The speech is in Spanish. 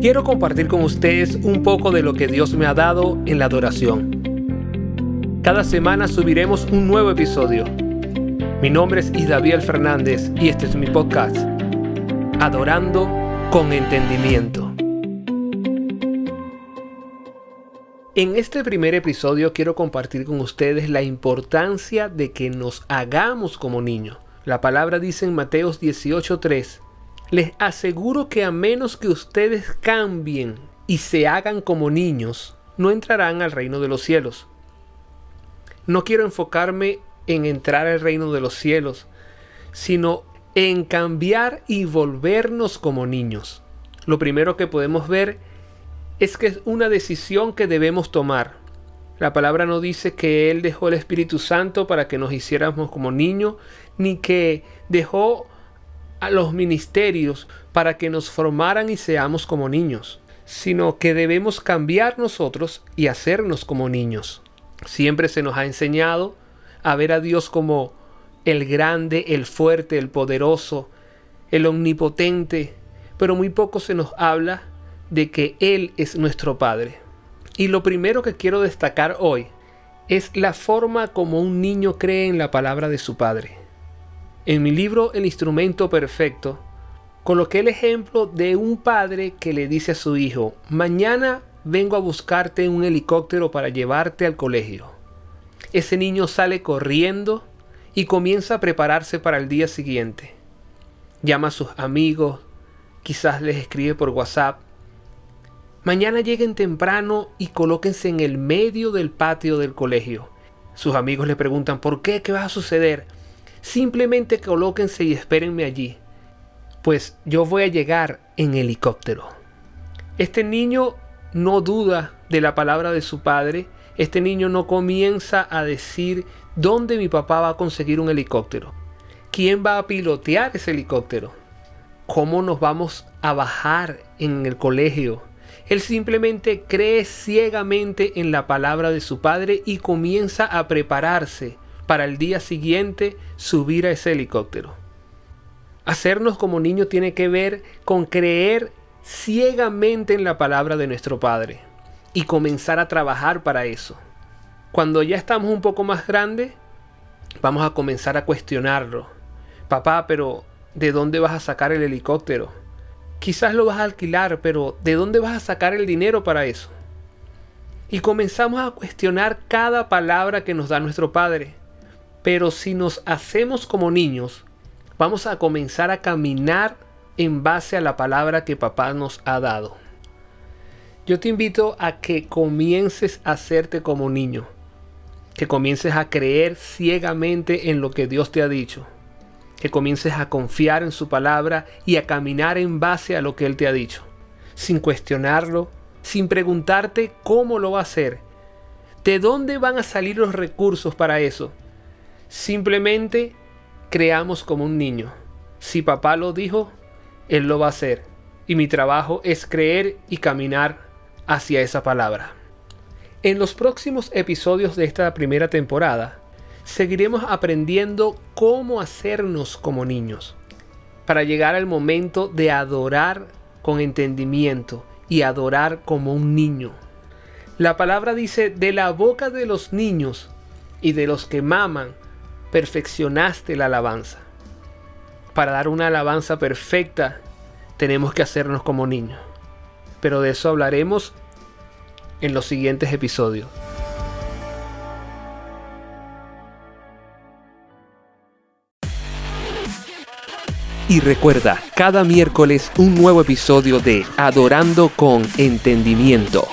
quiero compartir con ustedes un poco de lo que Dios me ha dado en la adoración. Cada semana subiremos un nuevo episodio. Mi nombre es Isabel Fernández y este es mi podcast, Adorando con Entendimiento. En este primer episodio quiero compartir con ustedes la importancia de que nos hagamos como niños. La palabra dice en Mateos 18:3, les aseguro que a menos que ustedes cambien y se hagan como niños, no entrarán al reino de los cielos. No quiero enfocarme en entrar al reino de los cielos, sino en cambiar y volvernos como niños. Lo primero que podemos ver es que es una decisión que debemos tomar. La palabra no dice que Él dejó el Espíritu Santo para que nos hiciéramos como niños, ni que dejó a los ministerios para que nos formaran y seamos como niños, sino que debemos cambiar nosotros y hacernos como niños. Siempre se nos ha enseñado a ver a Dios como el grande, el fuerte, el poderoso, el omnipotente, pero muy poco se nos habla de que Él es nuestro Padre. Y lo primero que quiero destacar hoy es la forma como un niño cree en la palabra de su Padre. En mi libro El instrumento perfecto, coloqué el ejemplo de un padre que le dice a su hijo, mañana vengo a buscarte un helicóptero para llevarte al colegio. Ese niño sale corriendo y comienza a prepararse para el día siguiente. Llama a sus amigos, quizás les escribe por WhatsApp. Mañana lleguen temprano y colóquense en el medio del patio del colegio. Sus amigos le preguntan, ¿por qué? ¿Qué va a suceder? Simplemente colóquense y espérenme allí, pues yo voy a llegar en helicóptero. Este niño no duda de la palabra de su padre, este niño no comienza a decir dónde mi papá va a conseguir un helicóptero, quién va a pilotear ese helicóptero, cómo nos vamos a bajar en el colegio. Él simplemente cree ciegamente en la palabra de su padre y comienza a prepararse para el día siguiente subir a ese helicóptero. Hacernos como niños tiene que ver con creer ciegamente en la palabra de nuestro Padre y comenzar a trabajar para eso. Cuando ya estamos un poco más grandes, vamos a comenzar a cuestionarlo. Papá, pero ¿de dónde vas a sacar el helicóptero? Quizás lo vas a alquilar, pero ¿de dónde vas a sacar el dinero para eso? Y comenzamos a cuestionar cada palabra que nos da nuestro Padre. Pero si nos hacemos como niños, vamos a comenzar a caminar en base a la palabra que papá nos ha dado. Yo te invito a que comiences a hacerte como niño, que comiences a creer ciegamente en lo que Dios te ha dicho, que comiences a confiar en su palabra y a caminar en base a lo que Él te ha dicho, sin cuestionarlo, sin preguntarte cómo lo va a hacer, de dónde van a salir los recursos para eso, Simplemente creamos como un niño. Si papá lo dijo, él lo va a hacer. Y mi trabajo es creer y caminar hacia esa palabra. En los próximos episodios de esta primera temporada, seguiremos aprendiendo cómo hacernos como niños, para llegar al momento de adorar con entendimiento y adorar como un niño. La palabra dice, de la boca de los niños y de los que maman perfeccionaste la alabanza. Para dar una alabanza perfecta tenemos que hacernos como niños. Pero de eso hablaremos en los siguientes episodios. Y recuerda, cada miércoles un nuevo episodio de Adorando con Entendimiento.